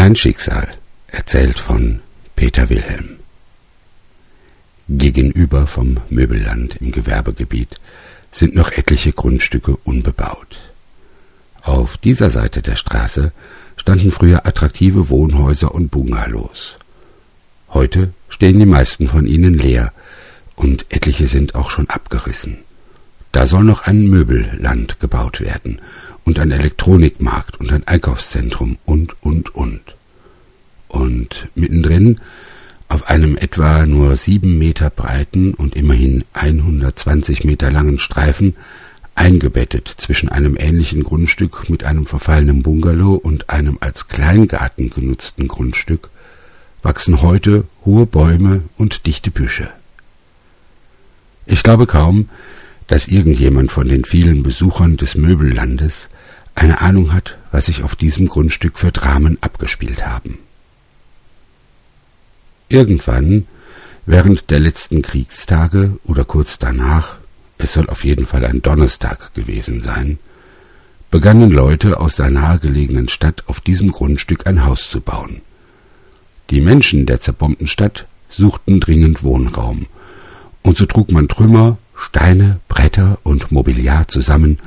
Ein Schicksal, erzählt von Peter Wilhelm. Gegenüber vom Möbelland im Gewerbegebiet sind noch etliche Grundstücke unbebaut. Auf dieser Seite der Straße standen früher attraktive Wohnhäuser und Bungalows. Heute stehen die meisten von ihnen leer und etliche sind auch schon abgerissen. Da soll noch ein Möbelland gebaut werden und ein Elektronikmarkt und ein Einkaufszentrum und, und, und. Und mittendrin auf einem etwa nur sieben Meter breiten und immerhin 120 Meter langen Streifen, eingebettet zwischen einem ähnlichen Grundstück mit einem verfallenen Bungalow und einem als Kleingarten genutzten Grundstück, wachsen heute hohe Bäume und dichte Büsche. Ich glaube kaum, dass irgendjemand von den vielen Besuchern des Möbellandes eine Ahnung hat, was sich auf diesem Grundstück für Dramen abgespielt haben. Irgendwann, während der letzten Kriegstage oder kurz danach, es soll auf jeden Fall ein Donnerstag gewesen sein, begannen Leute aus der nahegelegenen Stadt auf diesem Grundstück ein Haus zu bauen. Die Menschen der zerbombten Stadt suchten dringend Wohnraum, und so trug man Trümmer, Steine, Bretter und Mobiliar zusammen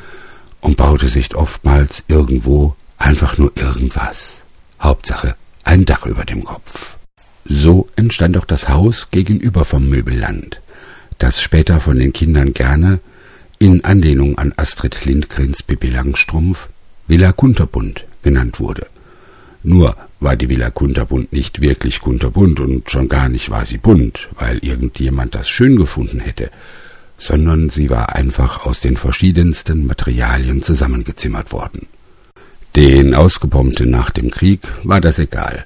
und baute sich oftmals irgendwo einfach nur irgendwas. Hauptsache ein Dach über dem Kopf. So entstand auch das Haus gegenüber vom Möbelland, das später von den Kindern gerne, in Anlehnung an Astrid Lindgrens Pippi Langstrumpf, Villa Kunterbund genannt wurde. Nur war die Villa Kunterbund nicht wirklich kunterbunt und schon gar nicht war sie bunt, weil irgendjemand das schön gefunden hätte, sondern sie war einfach aus den verschiedensten Materialien zusammengezimmert worden. Den Ausgebombten nach dem Krieg war das egal.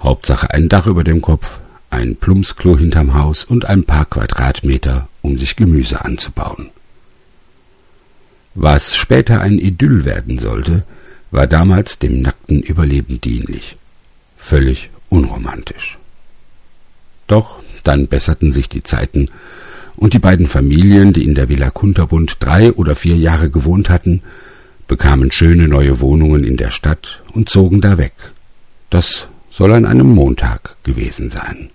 Hauptsache ein Dach über dem Kopf, ein Plumpsklo hinterm Haus und ein paar Quadratmeter, um sich Gemüse anzubauen. Was später ein Idyll werden sollte, war damals dem nackten Überleben dienlich. Völlig unromantisch. Doch dann besserten sich die Zeiten, und die beiden Familien, die in der Villa Kunterbund drei oder vier Jahre gewohnt hatten, bekamen schöne neue Wohnungen in der Stadt und zogen da weg. Das soll an einem Montag gewesen sein.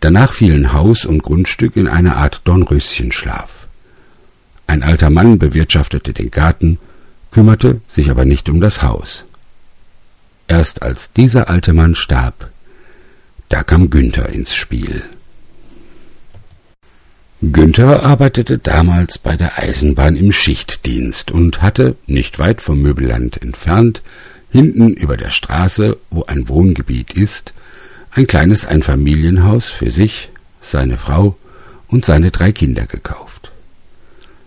Danach fielen Haus und Grundstück in eine Art Dornröschenschlaf. Ein alter Mann bewirtschaftete den Garten, kümmerte sich aber nicht um das Haus. Erst als dieser alte Mann starb, da kam Günther ins Spiel. Günther arbeitete damals bei der Eisenbahn im Schichtdienst und hatte, nicht weit vom Möbelland entfernt, Hinten über der Straße, wo ein Wohngebiet ist, ein kleines Einfamilienhaus für sich, seine Frau und seine drei Kinder gekauft.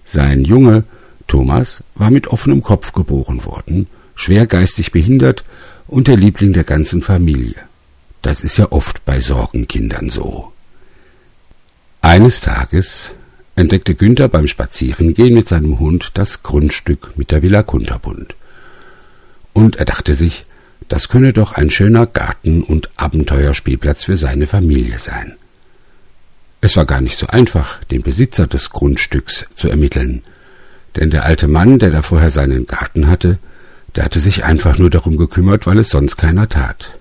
Sein Junge, Thomas, war mit offenem Kopf geboren worden, schwer geistig behindert und der Liebling der ganzen Familie. Das ist ja oft bei Sorgenkindern so. Eines Tages entdeckte Günther beim Spazierengehen mit seinem Hund das Grundstück mit der Villa Kunterbund und er dachte sich, das könne doch ein schöner Garten und Abenteuerspielplatz für seine Familie sein. Es war gar nicht so einfach, den Besitzer des Grundstücks zu ermitteln, denn der alte Mann, der da vorher seinen Garten hatte, der hatte sich einfach nur darum gekümmert, weil es sonst keiner tat.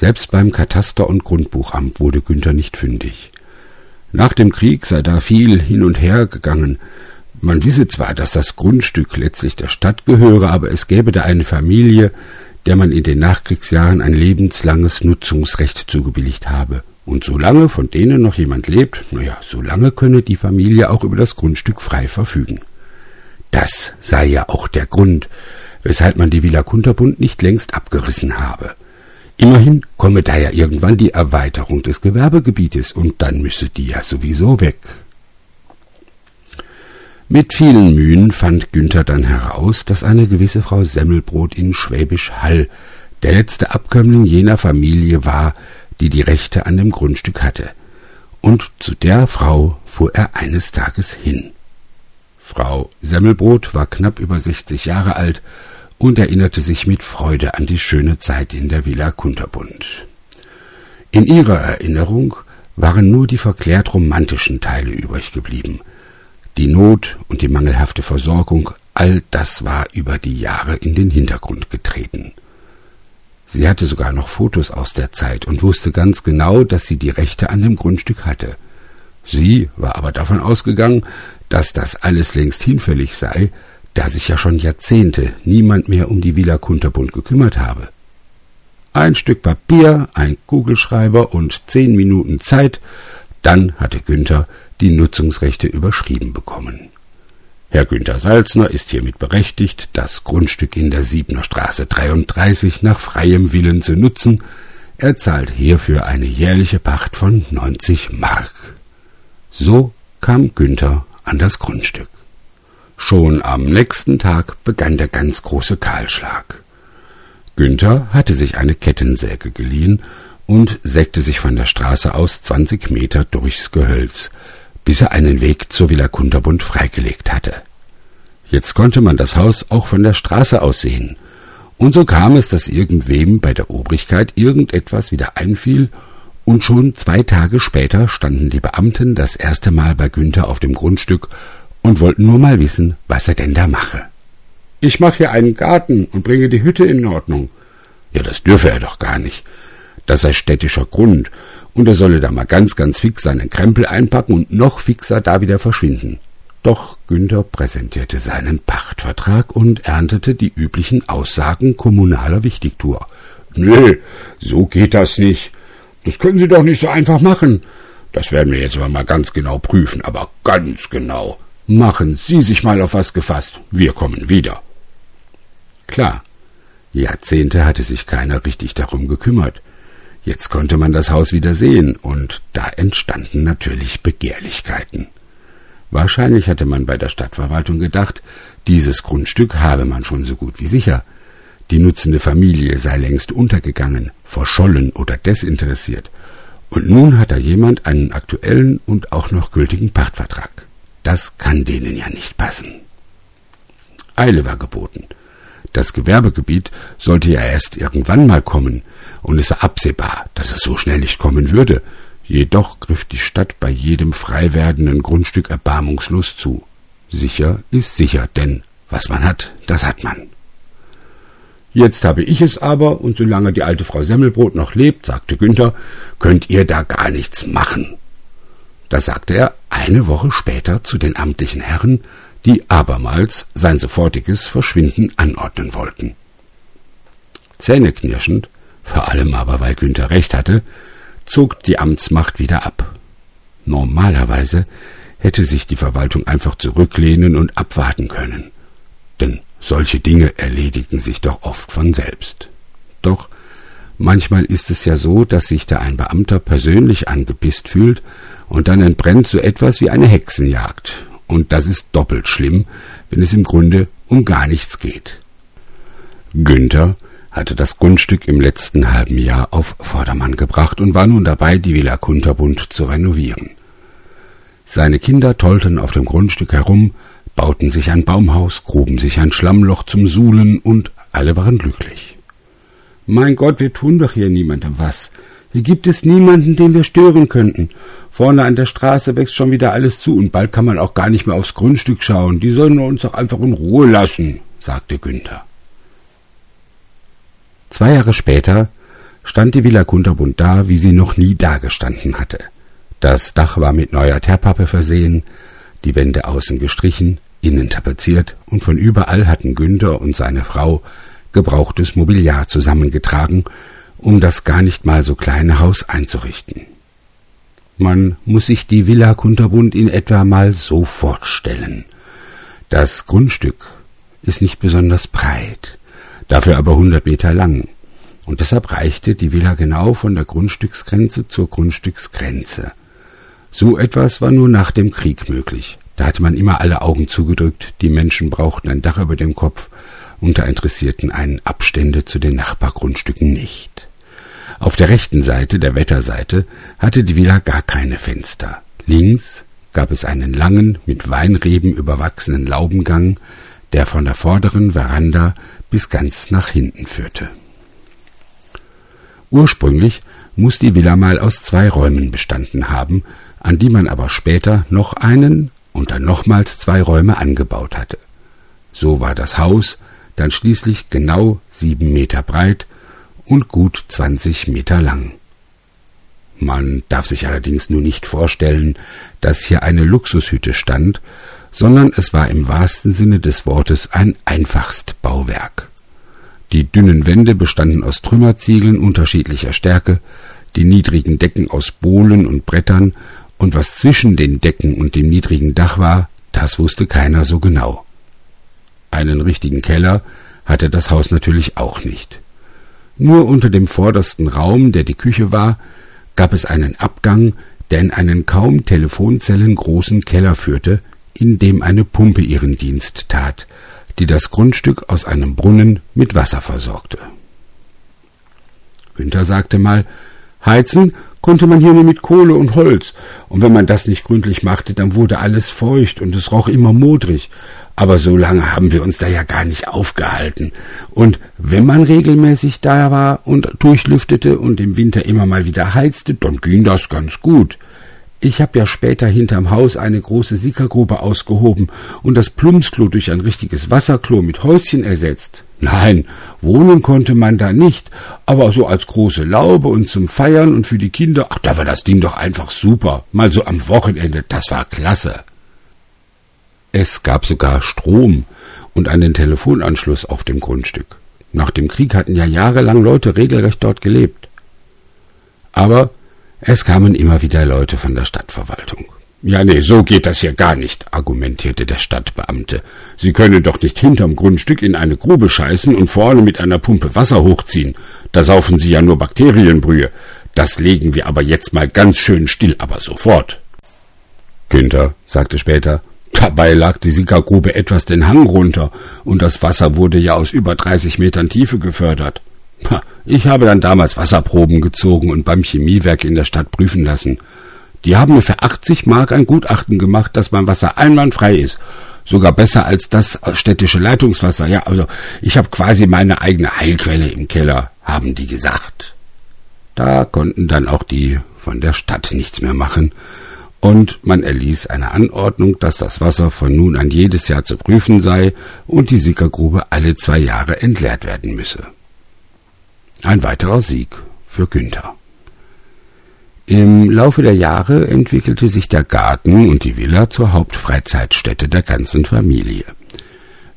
Selbst beim Kataster- und Grundbuchamt wurde Günther nicht fündig. Nach dem Krieg sei da viel hin und her gegangen, man wisse zwar, dass das Grundstück letztlich der Stadt gehöre, aber es gäbe da eine Familie, der man in den Nachkriegsjahren ein lebenslanges Nutzungsrecht zugebilligt habe. Und solange von denen noch jemand lebt, naja, solange könne die Familie auch über das Grundstück frei verfügen. Das sei ja auch der Grund, weshalb man die Villa Kunterbund nicht längst abgerissen habe. Immerhin komme da ja irgendwann die Erweiterung des Gewerbegebietes und dann müsse die ja sowieso weg. Mit vielen Mühen fand Günther dann heraus, dass eine gewisse Frau Semmelbrot in Schwäbisch Hall der letzte Abkömmling jener Familie war, die die Rechte an dem Grundstück hatte. Und zu der Frau fuhr er eines Tages hin. Frau Semmelbrot war knapp über sechzig Jahre alt und erinnerte sich mit Freude an die schöne Zeit in der Villa Kunterbund. In ihrer Erinnerung waren nur die verklärt romantischen Teile übrig geblieben. Die Not und die mangelhafte Versorgung, all das war über die Jahre in den Hintergrund getreten. Sie hatte sogar noch Fotos aus der Zeit und wusste ganz genau, dass sie die Rechte an dem Grundstück hatte. Sie war aber davon ausgegangen, dass das alles längst hinfällig sei, da sich ja schon Jahrzehnte niemand mehr um die Villa Kunterbund gekümmert habe. Ein Stück Papier, ein Kugelschreiber und zehn Minuten Zeit, dann hatte Günther die Nutzungsrechte überschrieben bekommen. Herr Günther Salzner ist hiermit berechtigt, das Grundstück in der Siebner Straße 33 nach freiem Willen zu nutzen. Er zahlt hierfür eine jährliche Pacht von 90 Mark. So kam Günther an das Grundstück. Schon am nächsten Tag begann der ganz große Kahlschlag. Günther hatte sich eine Kettensäge geliehen und sägte sich von der Straße aus zwanzig Meter durchs Gehölz, bis er einen Weg zur Villa Kunterbund freigelegt hatte. Jetzt konnte man das Haus auch von der Straße aus sehen, und so kam es, dass irgendwem bei der Obrigkeit irgendetwas wieder einfiel, und schon zwei Tage später standen die Beamten das erste Mal bei Günther auf dem Grundstück und wollten nur mal wissen, was er denn da mache. Ich mache hier einen Garten und bringe die Hütte in Ordnung. Ja, das dürfe er doch gar nicht. Das sei städtischer Grund, und er solle da mal ganz, ganz fix seinen Krempel einpacken und noch fixer da wieder verschwinden. Doch Günther präsentierte seinen Pachtvertrag und erntete die üblichen Aussagen kommunaler Wichtigtour. Nö, so geht das nicht. Das können Sie doch nicht so einfach machen. Das werden wir jetzt aber mal ganz genau prüfen, aber ganz genau. Machen Sie sich mal auf was gefasst. Wir kommen wieder. Klar, Jahrzehnte hatte sich keiner richtig darum gekümmert. Jetzt konnte man das Haus wieder sehen, und da entstanden natürlich Begehrlichkeiten. Wahrscheinlich hatte man bei der Stadtverwaltung gedacht, dieses Grundstück habe man schon so gut wie sicher. Die nutzende Familie sei längst untergegangen, verschollen oder desinteressiert. Und nun hat da jemand einen aktuellen und auch noch gültigen Pachtvertrag. Das kann denen ja nicht passen. Eile war geboten. Das Gewerbegebiet sollte ja erst irgendwann mal kommen, und es war absehbar, dass es so schnell nicht kommen würde. Jedoch griff die Stadt bei jedem frei werdenden Grundstück erbarmungslos zu. Sicher ist sicher, denn was man hat, das hat man. Jetzt habe ich es aber, und solange die alte Frau Semmelbrot noch lebt, sagte Günther, könnt ihr da gar nichts machen. Das sagte er eine Woche später zu den amtlichen Herren, die abermals sein sofortiges Verschwinden anordnen wollten. Zähneknirschend, vor allem aber weil Günther recht hatte, zog die Amtsmacht wieder ab. Normalerweise hätte sich die Verwaltung einfach zurücklehnen und abwarten können, denn solche Dinge erledigen sich doch oft von selbst. Doch manchmal ist es ja so, dass sich da ein Beamter persönlich angepisst fühlt, und dann entbrennt so etwas wie eine Hexenjagd, und das ist doppelt schlimm, wenn es im Grunde um gar nichts geht. Günther hatte das Grundstück im letzten halben Jahr auf Vordermann gebracht und war nun dabei, die Villa Kunterbund zu renovieren. Seine Kinder tollten auf dem Grundstück herum, bauten sich ein Baumhaus, gruben sich ein Schlammloch zum Suhlen und alle waren glücklich. Mein Gott, wir tun doch hier niemandem was. Hier gibt es niemanden, den wir stören könnten. Vorne an der Straße wächst schon wieder alles zu und bald kann man auch gar nicht mehr aufs Grundstück schauen. Die sollen uns doch einfach in Ruhe lassen, sagte Günther. Zwei Jahre später stand die Villa Kunterbund da, wie sie noch nie dagestanden hatte. Das Dach war mit neuer Teerpappe versehen, die Wände außen gestrichen, innen tapeziert und von überall hatten Günther und seine Frau gebrauchtes Mobiliar zusammengetragen um das gar nicht mal so kleine Haus einzurichten. Man muss sich die Villa Kunterbund in etwa mal so vorstellen. Das Grundstück ist nicht besonders breit, dafür aber hundert Meter lang, und deshalb reichte die Villa genau von der Grundstücksgrenze zur Grundstücksgrenze. So etwas war nur nach dem Krieg möglich. Da hatte man immer alle Augen zugedrückt, die Menschen brauchten ein Dach über dem Kopf, und da interessierten einen Abstände zu den Nachbargrundstücken nicht. Auf der rechten Seite, der Wetterseite, hatte die Villa gar keine Fenster. Links gab es einen langen, mit Weinreben überwachsenen Laubengang, der von der vorderen Veranda bis ganz nach hinten führte. Ursprünglich muss die Villa mal aus zwei Räumen bestanden haben, an die man aber später noch einen und dann nochmals zwei Räume angebaut hatte. So war das Haus dann schließlich genau sieben Meter breit und gut zwanzig Meter lang. Man darf sich allerdings nur nicht vorstellen, dass hier eine Luxushütte stand, sondern es war im wahrsten Sinne des Wortes ein Einfachstbauwerk. Die dünnen Wände bestanden aus Trümmerziegeln unterschiedlicher Stärke, die niedrigen Decken aus Bohlen und Brettern, und was zwischen den Decken und dem niedrigen Dach war, das wusste keiner so genau. Einen richtigen Keller hatte das Haus natürlich auch nicht. Nur unter dem vordersten Raum, der die Küche war, gab es einen Abgang, der in einen kaum telefonzellengroßen Keller führte, in dem eine Pumpe ihren Dienst tat, die das Grundstück aus einem Brunnen mit Wasser versorgte. Günther sagte mal, heizen konnte man hier nur mit Kohle und Holz, und wenn man das nicht gründlich machte, dann wurde alles feucht und es roch immer modrig. Aber so lange haben wir uns da ja gar nicht aufgehalten. Und wenn man regelmäßig da war und durchlüftete und im Winter immer mal wieder heizte, dann ging das ganz gut. Ich hab ja später hinterm Haus eine große Sickergrube ausgehoben und das Plumpsklo durch ein richtiges Wasserklo mit Häuschen ersetzt. Nein, wohnen konnte man da nicht, aber so als große Laube und zum Feiern und für die Kinder, ach, da war das Ding doch einfach super. Mal so am Wochenende, das war klasse. Es gab sogar Strom und einen Telefonanschluss auf dem Grundstück. Nach dem Krieg hatten ja jahrelang Leute regelrecht dort gelebt. Aber es kamen immer wieder Leute von der Stadtverwaltung. Ja, nee, so geht das hier gar nicht, argumentierte der Stadtbeamte. Sie können doch nicht hinterm Grundstück in eine Grube scheißen und vorne mit einer Pumpe Wasser hochziehen. Da saufen Sie ja nur Bakterienbrühe. Das legen wir aber jetzt mal ganz schön still, aber sofort. Günther sagte später, dabei lag die Sickergrube etwas den Hang runter und das Wasser wurde ja aus über 30 Metern Tiefe gefördert. Ich habe dann damals Wasserproben gezogen und beim Chemiewerk in der Stadt prüfen lassen. Die haben mir für 80 Mark ein Gutachten gemacht, dass mein Wasser einwandfrei ist. Sogar besser als das städtische Leitungswasser. Ja, also ich habe quasi meine eigene Heilquelle im Keller, haben die gesagt. Da konnten dann auch die von der Stadt nichts mehr machen. Und man erließ eine Anordnung, dass das Wasser von nun an jedes Jahr zu prüfen sei und die Sickergrube alle zwei Jahre entleert werden müsse. Ein weiterer Sieg für Günther. Im Laufe der Jahre entwickelte sich der Garten und die Villa zur Hauptfreizeitstätte der ganzen Familie.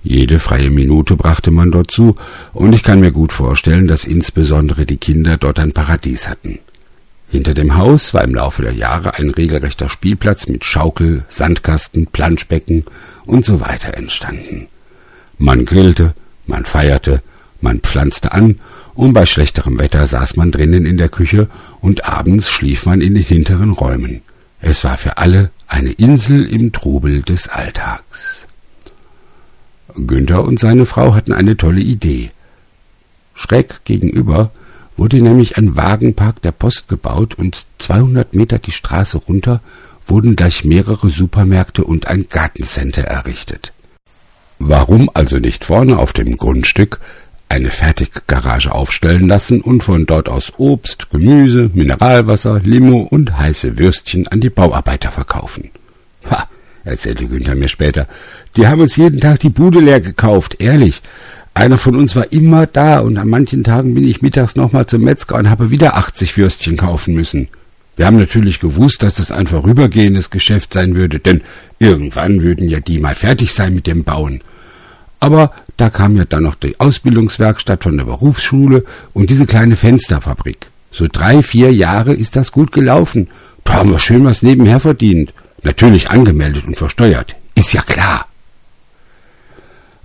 Jede freie Minute brachte man dort zu, und ich kann mir gut vorstellen, dass insbesondere die Kinder dort ein Paradies hatten. Hinter dem Haus war im Laufe der Jahre ein regelrechter Spielplatz mit Schaukel, Sandkasten, Planschbecken und so weiter entstanden. Man grillte, man feierte, man pflanzte an und bei schlechterem Wetter saß man drinnen in der Küche und abends schlief man in den hinteren Räumen. Es war für alle eine Insel im Trubel des Alltags. Günther und seine Frau hatten eine tolle Idee. Schräg gegenüber wurde nämlich ein Wagenpark der Post gebaut und 200 Meter die Straße runter wurden gleich mehrere Supermärkte und ein Gartencenter errichtet. Warum also nicht vorne auf dem Grundstück eine Fertiggarage aufstellen lassen und von dort aus Obst, Gemüse, Mineralwasser, Limo und heiße Würstchen an die Bauarbeiter verkaufen. Ha, erzählte Günther mir später, die haben uns jeden Tag die Bude leer gekauft, ehrlich. Einer von uns war immer da und an manchen Tagen bin ich mittags nochmal zum Metzger und habe wieder 80 Würstchen kaufen müssen. Wir haben natürlich gewusst, dass das ein vorübergehendes Geschäft sein würde, denn irgendwann würden ja die mal fertig sein mit dem Bauen. Aber da kam ja dann noch die Ausbildungswerkstatt von der Berufsschule und diese kleine Fensterfabrik. So drei, vier Jahre ist das gut gelaufen. Da haben wir schön was nebenher verdient. Natürlich angemeldet und versteuert. Ist ja klar.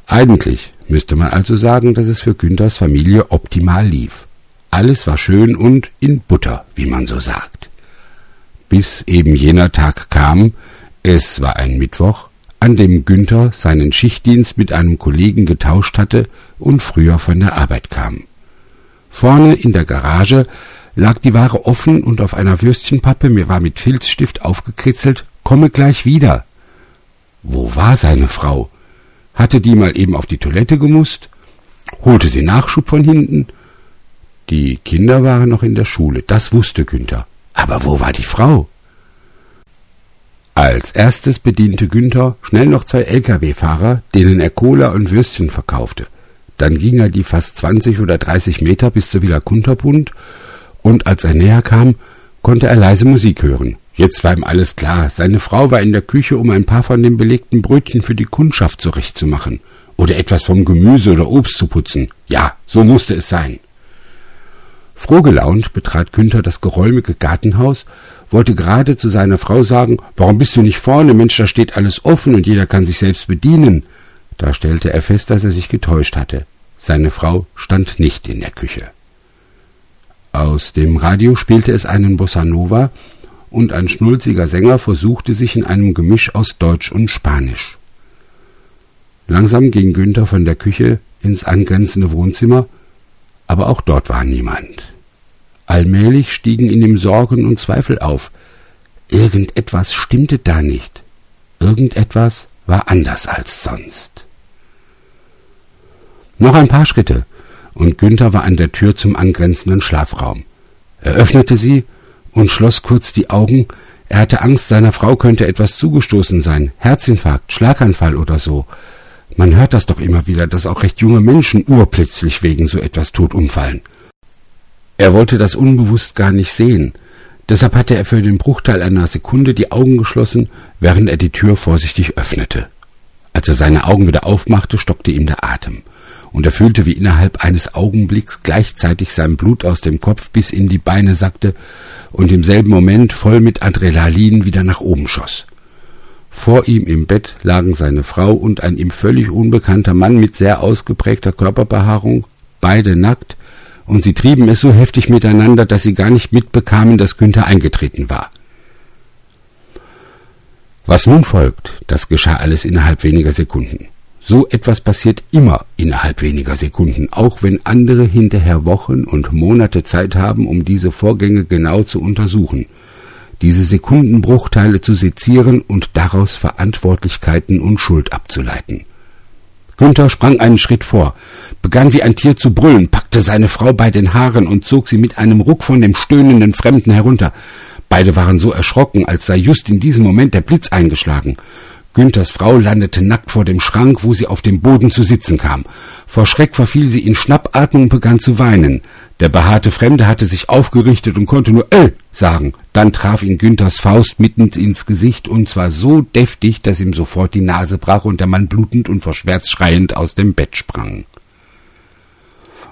Eigentlich müsste man also sagen, dass es für Günthers Familie optimal lief. Alles war schön und in Butter, wie man so sagt. Bis eben jener Tag kam, Es war ein Mittwoch, an dem Günther seinen Schichtdienst mit einem Kollegen getauscht hatte und früher von der Arbeit kam. Vorne in der Garage lag die Ware offen und auf einer Würstchenpappe mir war mit Filzstift aufgekritzelt, komme gleich wieder. Wo war seine Frau? Hatte die mal eben auf die Toilette gemusst? Holte sie Nachschub von hinten? Die Kinder waren noch in der Schule, das wusste Günther. Aber wo war die Frau? Als erstes bediente Günther schnell noch zwei Lkw-Fahrer, denen er Cola und Würstchen verkaufte. Dann ging er die fast zwanzig oder dreißig Meter bis zur Villa Kunterbund, und als er näher kam, konnte er leise Musik hören. Jetzt war ihm alles klar. Seine Frau war in der Küche, um ein paar von den belegten Brötchen für die Kundschaft zurechtzumachen oder etwas vom Gemüse oder Obst zu putzen. Ja, so musste es sein. Frohgelaunt betrat Günther das geräumige Gartenhaus, wollte gerade zu seiner Frau sagen, warum bist du nicht vorne, Mensch, da steht alles offen und jeder kann sich selbst bedienen. Da stellte er fest, dass er sich getäuscht hatte. Seine Frau stand nicht in der Küche. Aus dem Radio spielte es einen Bossa Nova, und ein schnulziger Sänger versuchte sich in einem Gemisch aus Deutsch und Spanisch. Langsam ging Günther von der Küche ins angrenzende Wohnzimmer, aber auch dort war niemand. Allmählich stiegen in ihm Sorgen und Zweifel auf. Irgendetwas stimmte da nicht. Irgendetwas war anders als sonst. Noch ein paar Schritte, und Günther war an der Tür zum angrenzenden Schlafraum. Er öffnete sie und schloss kurz die Augen. Er hatte Angst, seiner Frau könnte etwas zugestoßen sein. Herzinfarkt, Schlaganfall oder so. Man hört das doch immer wieder, dass auch recht junge Menschen urplötzlich wegen so etwas tot umfallen. Er wollte das unbewusst gar nicht sehen. Deshalb hatte er für den Bruchteil einer Sekunde die Augen geschlossen, während er die Tür vorsichtig öffnete. Als er seine Augen wieder aufmachte, stockte ihm der Atem, und er fühlte, wie innerhalb eines Augenblicks gleichzeitig sein Blut aus dem Kopf bis in die Beine sackte und im selben Moment voll mit Adrenalin wieder nach oben schoss. Vor ihm im Bett lagen seine Frau und ein ihm völlig unbekannter Mann mit sehr ausgeprägter Körperbehaarung, beide nackt, und sie trieben es so heftig miteinander, dass sie gar nicht mitbekamen, dass Günther eingetreten war. Was nun folgt, das geschah alles innerhalb weniger Sekunden. So etwas passiert immer innerhalb weniger Sekunden, auch wenn andere hinterher Wochen und Monate Zeit haben, um diese Vorgänge genau zu untersuchen diese Sekundenbruchteile zu sezieren und daraus Verantwortlichkeiten und Schuld abzuleiten. Günther sprang einen Schritt vor, begann wie ein Tier zu brüllen, packte seine Frau bei den Haaren und zog sie mit einem Ruck von dem stöhnenden Fremden herunter. Beide waren so erschrocken, als sei just in diesem Moment der Blitz eingeschlagen. Günthers Frau landete nackt vor dem Schrank, wo sie auf dem Boden zu sitzen kam. Vor Schreck verfiel sie in Schnappatmung und begann zu weinen. Der behaarte Fremde hatte sich aufgerichtet und konnte nur äh sagen. Dann traf ihn Günthers Faust mitten ins Gesicht und zwar so deftig, dass ihm sofort die Nase brach und der Mann blutend und vor Schmerz schreiend aus dem Bett sprang.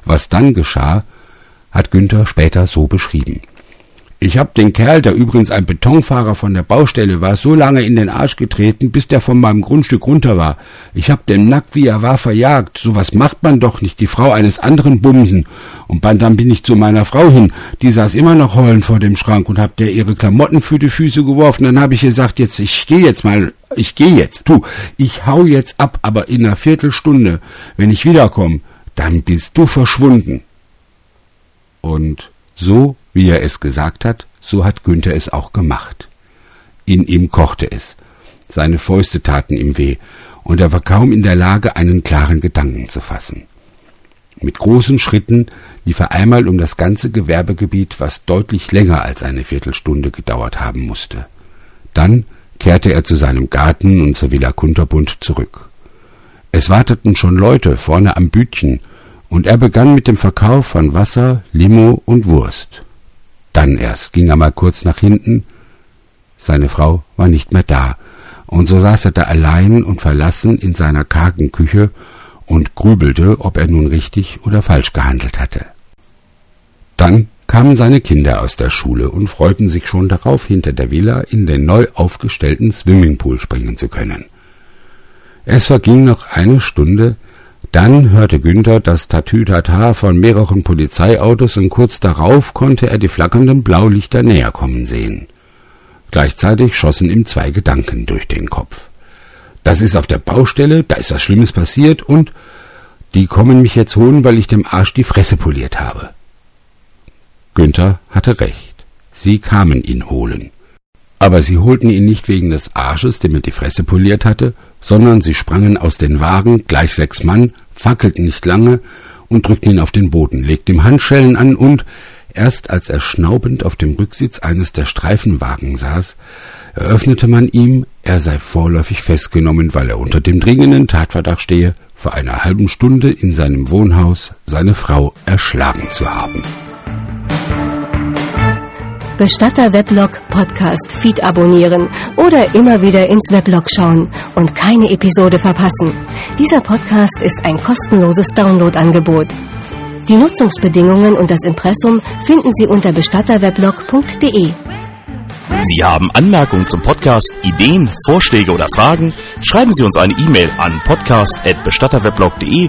Was dann geschah, hat Günther später so beschrieben. Ich hab den Kerl, der übrigens ein Betonfahrer von der Baustelle war, so lange in den Arsch getreten, bis der von meinem Grundstück runter war. Ich hab den nackt, wie er war, verjagt. So was macht man doch nicht, die Frau eines anderen bumsen. Und dann bin ich zu meiner Frau hin, die saß immer noch heulend vor dem Schrank und hab der ihre Klamotten für die Füße geworfen. Dann hab ich gesagt, jetzt, ich geh jetzt mal, ich geh jetzt. Du, ich hau jetzt ab, aber in einer Viertelstunde, wenn ich wiederkomme, dann bist du verschwunden. Und so wie er es gesagt hat, so hat Günther es auch gemacht. In ihm kochte es. Seine Fäuste taten ihm weh, und er war kaum in der Lage, einen klaren Gedanken zu fassen. Mit großen Schritten lief er einmal um das ganze Gewerbegebiet, was deutlich länger als eine Viertelstunde gedauert haben musste. Dann kehrte er zu seinem Garten und zur Villa Kunterbund zurück. Es warteten schon Leute vorne am Bütchen, und er begann mit dem Verkauf von Wasser, Limo und Wurst. Dann erst ging er mal kurz nach hinten. Seine Frau war nicht mehr da, und so saß er da allein und verlassen in seiner kargen Küche und grübelte, ob er nun richtig oder falsch gehandelt hatte. Dann kamen seine Kinder aus der Schule und freuten sich schon darauf, hinter der Villa in den neu aufgestellten Swimmingpool springen zu können. Es verging noch eine Stunde, dann hörte Günther das Tatütata von mehreren Polizeiautos und kurz darauf konnte er die flackernden Blaulichter näher kommen sehen. Gleichzeitig schossen ihm zwei Gedanken durch den Kopf. Das ist auf der Baustelle, da ist was Schlimmes passiert und die kommen mich jetzt holen, weil ich dem Arsch die Fresse poliert habe. Günther hatte recht. Sie kamen ihn holen. Aber sie holten ihn nicht wegen des Arsches, dem er die Fresse poliert hatte, sondern sie sprangen aus den Wagen, gleich sechs Mann, fackelten nicht lange und drückten ihn auf den Boden, legten ihm Handschellen an und, erst als er schnaubend auf dem Rücksitz eines der Streifenwagen saß, eröffnete man ihm, er sei vorläufig festgenommen, weil er unter dem dringenden Tatverdacht stehe, vor einer halben Stunde in seinem Wohnhaus seine Frau erschlagen zu haben. Bestatter Weblog Podcast Feed abonnieren oder immer wieder ins Weblog schauen und keine Episode verpassen. Dieser Podcast ist ein kostenloses Downloadangebot. Die Nutzungsbedingungen und das Impressum finden Sie unter bestatterweblog.de. Sie haben Anmerkungen zum Podcast, Ideen, Vorschläge oder Fragen? Schreiben Sie uns eine E-Mail an podcast@bestatterweblog.de